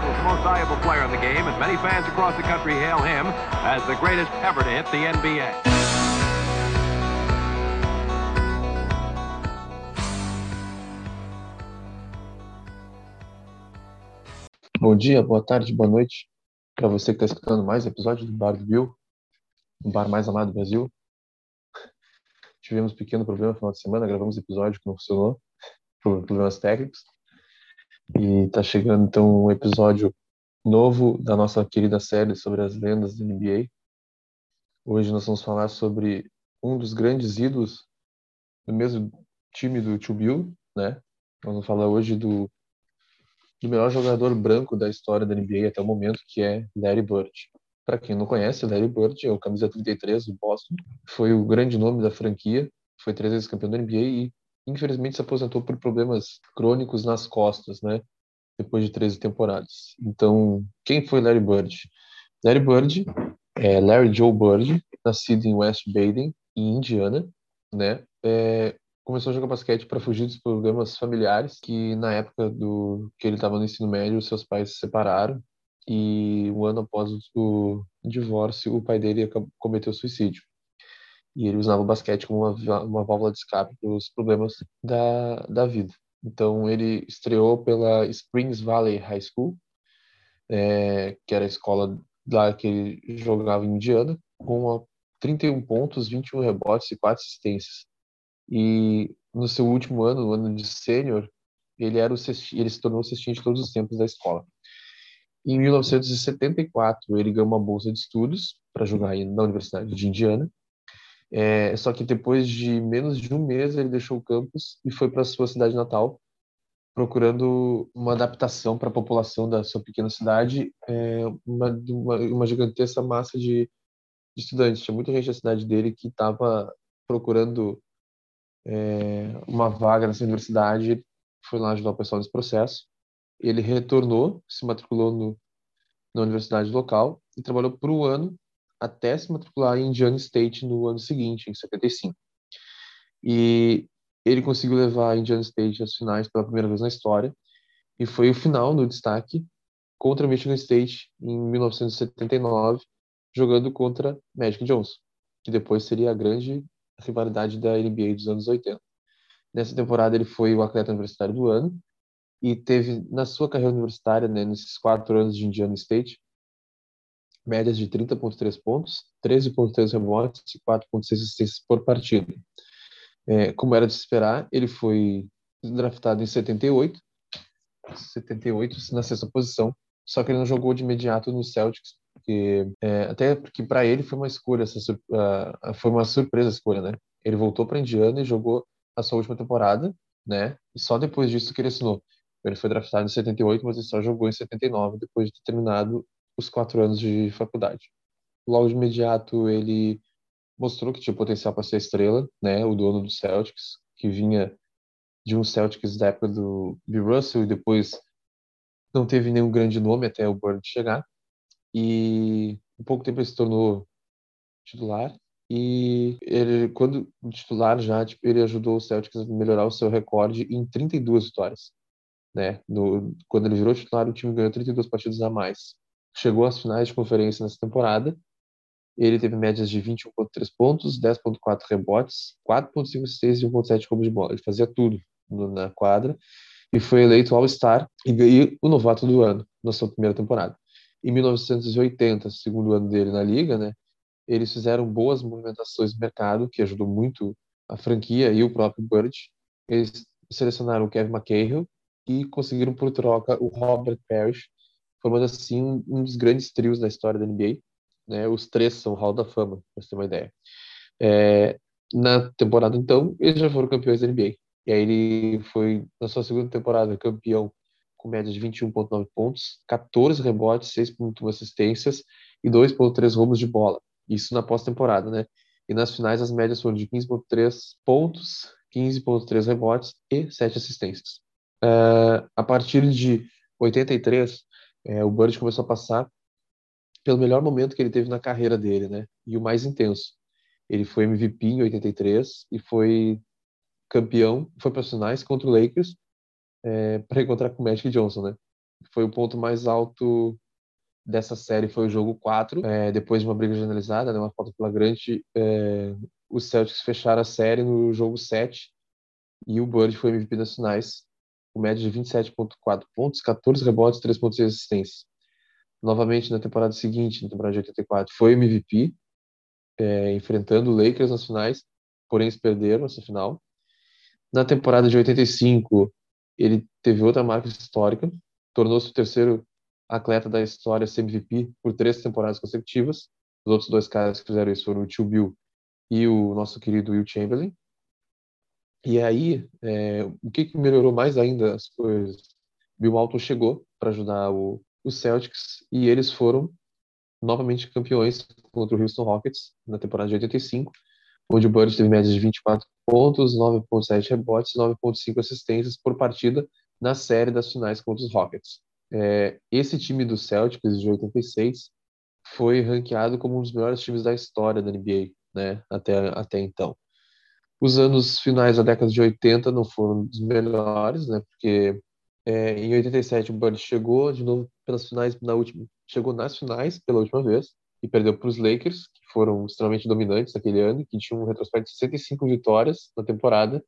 court. Bill Russell is the most valuable player in the game, and many fans across the country hail him as the greatest ever to hit the NBA. Bom dia, boa tarde, boa noite para você que está escutando mais episódio do Bar do Bill, o bar mais amado do Brasil. Tivemos um pequeno problema no final de semana, gravamos episódio que não funcionou, por problemas técnicos. E está chegando então um episódio novo da nossa querida série sobre as lendas da NBA. Hoje nós vamos falar sobre um dos grandes ídolos do mesmo time do Tio Bill, né? Nós vamos falar hoje do, do melhor jogador branco da história da NBA até o momento, que é Larry Bird. Para quem não conhece, Larry Bird é o camisa 33 do Boston, foi o grande nome da franquia, foi três vezes campeão da NBA e infelizmente se aposentou por problemas crônicos nas costas, né? Depois de 13 temporadas. Então, quem foi Larry Bird? Larry Bird é Larry Joe Bird, nascido em West Baden, em Indiana, né? É, começou a jogar basquete para fugir dos problemas familiares, que na época do que ele estava no ensino médio, seus pais se separaram e um ano após o divórcio, o pai dele cometeu suicídio. E ele usava o basquete como uma, uma válvula de escape para os problemas da, da vida. Então, ele estreou pela Springs Valley High School, é, que era a escola lá que ele jogava em Indiana, com 31 pontos, 21 rebotes e 4 assistências. E no seu último ano, no ano de sênior, ele era o ele se tornou o cestinho de todos os tempos da escola. Em 1974, ele ganhou uma bolsa de estudos para jogar na Universidade de Indiana. É, só que depois de menos de um mês, ele deixou o campus e foi para sua cidade natal, procurando uma adaptação para a população da sua pequena cidade, é, uma, uma, uma, gigantesca massa de, de, estudantes. Tinha muita gente da cidade dele que estava procurando é, uma vaga nessa universidade. Foi lá ajudar o pessoal nesse processo. Ele retornou, se matriculou no, na universidade local e trabalhou por um ano até se matricular em Indiana State no ano seguinte, em 75. E ele conseguiu levar a Indiana State às finais pela primeira vez na história e foi o final no destaque contra Michigan State em 1979, jogando contra Magic Johnson, que depois seria a grande rivalidade da NBA dos anos 80. Nessa temporada ele foi o atleta universitário do ano e teve na sua carreira universitária, né, nesses quatro anos de Indiana State, médias de 30,3 pontos, 13,3 rebotes e 4,6 assistências por partida. É, como era de se esperar, ele foi draftado em 78, 78 na sexta posição, só que ele não jogou de imediato no Celtics, porque, é, até porque para ele foi uma escolha, essa, uh, foi uma surpresa a escolha, né? Ele voltou para Indiana e jogou a sua última temporada, né? E só depois disso que ele assinou. Ele foi draftado em 78, mas ele só jogou em 79, depois de ter terminado os quatro anos de faculdade. Logo de imediato, ele mostrou que tinha potencial para ser estrela, né? O dono do Celtics, que vinha de um Celtics da época do Bill Russell e depois não teve nenhum grande nome até o Bird chegar. E em pouco tempo ele se tornou titular e ele quando titular já tipo, ele ajudou o Celtics a melhorar o seu recorde em 32 vitórias né? No, quando ele virou titular, o time ganhou 32 partidas a mais. Chegou às finais de conferência nessa temporada. Ele teve médias de 21,3 pontos, 10,4 rebotes, 4,5 assistências e 1,7 roubos de bola. Ele fazia tudo na quadra e foi eleito All-Star e ganhou o novato do ano na sua primeira temporada. Em 1980, segundo ano dele na liga, né? Eles fizeram boas movimentações no mercado, que ajudou muito a franquia e o próprio Bird. Eles selecionaram o Kevin McHale, e conseguiram por troca o Robert Parrish, formando assim um dos grandes trios da história da NBA. Né? Os três são Hall da Fama, para você ter uma ideia. É, na temporada, então, eles já foram campeões da NBA. E aí ele foi, na sua segunda temporada, campeão com média de 21,9 pontos, 14 rebotes, 6,1 assistências e 2,3 roubos de bola. Isso na pós-temporada, né? E nas finais as médias foram de 15,3 pontos, 15,3 rebotes e 7 assistências. Uh, a partir de 83, é, o Bird começou a passar pelo melhor momento que ele teve na carreira dele, né? E o mais intenso. Ele foi MVP em 83 e foi campeão, foi para as finais contra o Lakers é, para encontrar com o Magic Johnson, né? Foi o ponto mais alto dessa série, foi o jogo 4. É, depois de uma briga generalizada, né, uma falta flagrante, é, os Celtics fecharam a série no jogo 7 e o Bird foi MVP das finais, com média de 27,4 pontos, 14 rebotes, 3,6 assistências. Novamente na temporada seguinte, na temporada de 84, foi MVP, é, enfrentando o Lakers nas finais, porém eles perderam essa final. Na temporada de 85, ele teve outra marca histórica, tornou-se o terceiro atleta da história a ser MVP por três temporadas consecutivas. Os outros dois caras que fizeram isso foram o Tio Bill e o nosso querido Will Chamberlain. E aí, é, o que, que, melhorou mais ainda as coisas? Bill Walton chegou para ajudar o, o Celtics e eles foram novamente campeões contra o Houston Rockets na temporada de 85, onde o Bird teve média de 24 pontos, 9.7 rebotes, 9.5 assistências por partida na série das finais contra os Rockets. É, esse time do Celtics de 86 foi ranqueado como um dos melhores times da história da NBA, né, até, até então. Os anos finais da década de 80 não foram dos melhores, né, porque é, em 87 o Bird chegou de novo pelas finais na última, chegou nas finais pela última vez e perdeu para os Lakers, que foram extremamente dominantes naquele ano, que tinham um retrospecto de 65 vitórias na temporada.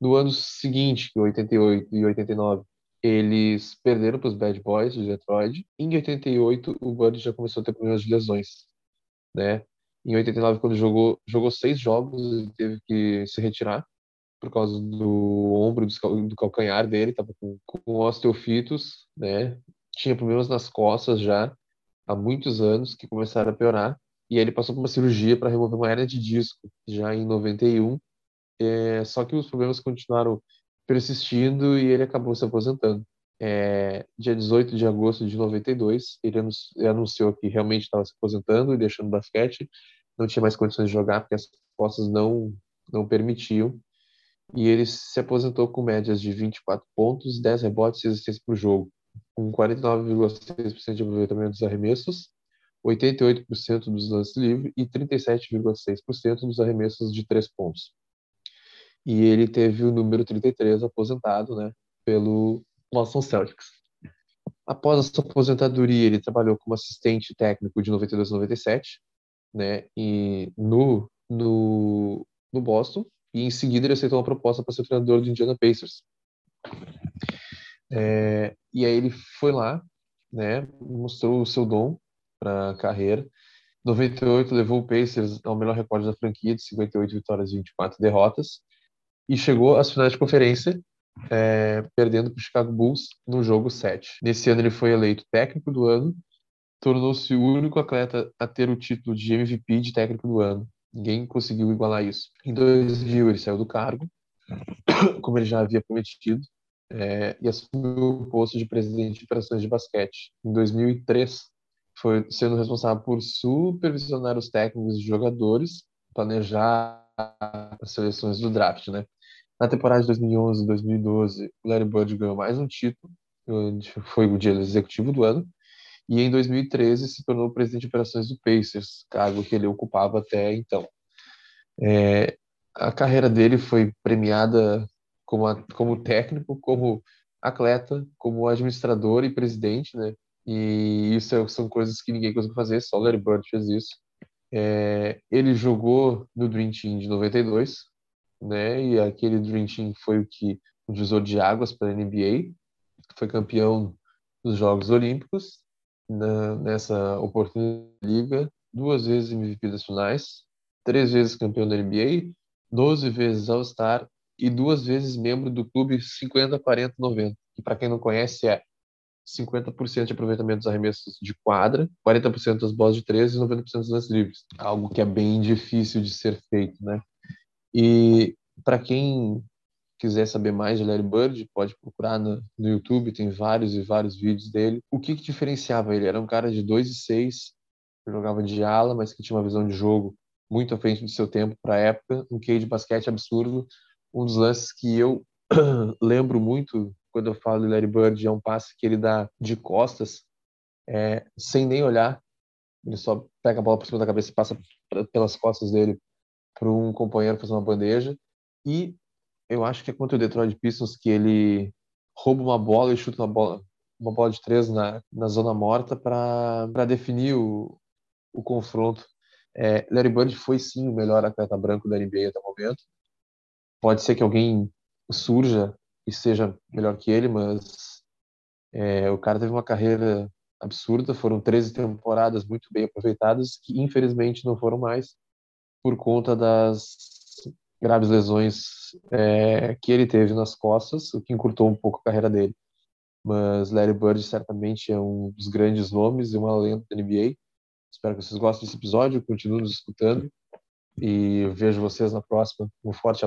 No ano seguinte, em 88 e 89, eles perderam para os Bad Boys de Detroit. Em 88, o Bird já começou a ter problemas de lesões, né? Em 89, quando jogou, jogou seis jogos e teve que se retirar por causa do ombro, do calcanhar dele, estava com, com osteofitos, né? Tinha problemas nas costas já há muitos anos que começaram a piorar. E aí ele passou por uma cirurgia para remover uma hernia de disco já em 91. É, só que os problemas continuaram persistindo e ele acabou se aposentando. É, dia 18 de agosto de 92, ele anunciou que realmente estava se aposentando e deixando o basquete, não tinha mais condições de jogar porque as costas não não permitiam. E ele se aposentou com médias de 24 pontos, 10 rebotes e assistências por jogo, com 49,6% de aproveitamento dos arremessos, 88% dos lances livres e 37,6% dos arremessos de três pontos e ele teve o número 33 aposentado, né, pelo Boston Celtics. Após a sua aposentadoria, ele trabalhou como assistente técnico de 92 a 97, né, e no, no, no Boston, e em seguida ele aceitou uma proposta para ser treinador do Indiana Pacers. É, e aí ele foi lá, né, mostrou o seu dom para a carreira. 98 levou o Pacers ao melhor recorde da franquia, de 58 vitórias e 24 derrotas e chegou às finais de conferência, é, perdendo para o Chicago Bulls no jogo 7. Nesse ano ele foi eleito técnico do ano, tornou-se o único atleta a ter o título de MVP de técnico do ano. Ninguém conseguiu igualar isso. Em 2000 ele saiu do cargo, como ele já havia prometido, é, e assumiu o posto de presidente de operações de basquete. Em 2003 foi sendo responsável por supervisionar os técnicos e jogadores, planejar as seleções do draft, né? Na temporada de 2011 e 2012, o Larry Bird ganhou mais um título, foi o dia executivo do ano, e em 2013 se tornou presidente de operações do Pacers, cargo que ele ocupava até então. É, a carreira dele foi premiada como, a, como técnico, como atleta, como administrador e presidente, né? E isso é, são coisas que ninguém conseguiu fazer, só o Larry Bird fez isso. É, ele jogou no Dream Team de 92, né? E aquele Dream Team foi o que o divisor de águas para a NBA, foi campeão dos Jogos Olímpicos na, nessa oportunidade liga, duas vezes MVP das finais, três vezes campeão da NBA, 12 vezes All-Star e duas vezes membro do clube 50 40 90, que para quem não conhece é 50% de aproveitamento dos arremessos de quadra, 40% das bolas de 13 e 90% dos lances livres. Algo que é bem difícil de ser feito, né? E para quem quiser saber mais de Larry Bird, pode procurar no, no, YouTube, tem vários e vários vídeos dele. O que, que diferenciava ele? Era um cara de 2 e 6, jogava de ala, mas que tinha uma visão de jogo muito à frente do seu tempo para a época, um QI de basquete absurdo, um dos lances que eu lembro muito quando eu falo de Larry Bird, é um passe que ele dá de costas, é, sem nem olhar. Ele só pega a bola por cima da cabeça e passa pelas costas dele para um companheiro fazer uma bandeja. E eu acho que é contra o Detroit Pistons que ele rouba uma bola e chuta uma bola, uma bola de três na, na zona morta para definir o, o confronto. É, Larry Bird foi sim o melhor atleta branco da NBA até o momento. Pode ser que alguém surja e seja melhor que ele, mas é, o cara teve uma carreira absurda. Foram 13 temporadas muito bem aproveitadas, que infelizmente não foram mais por conta das graves lesões é, que ele teve nas costas, o que encurtou um pouco a carreira dele. Mas Larry Bird certamente é um dos grandes nomes e uma lenda da NBA. Espero que vocês gostem desse episódio, continuem nos escutando e vejo vocês na próxima. Um forte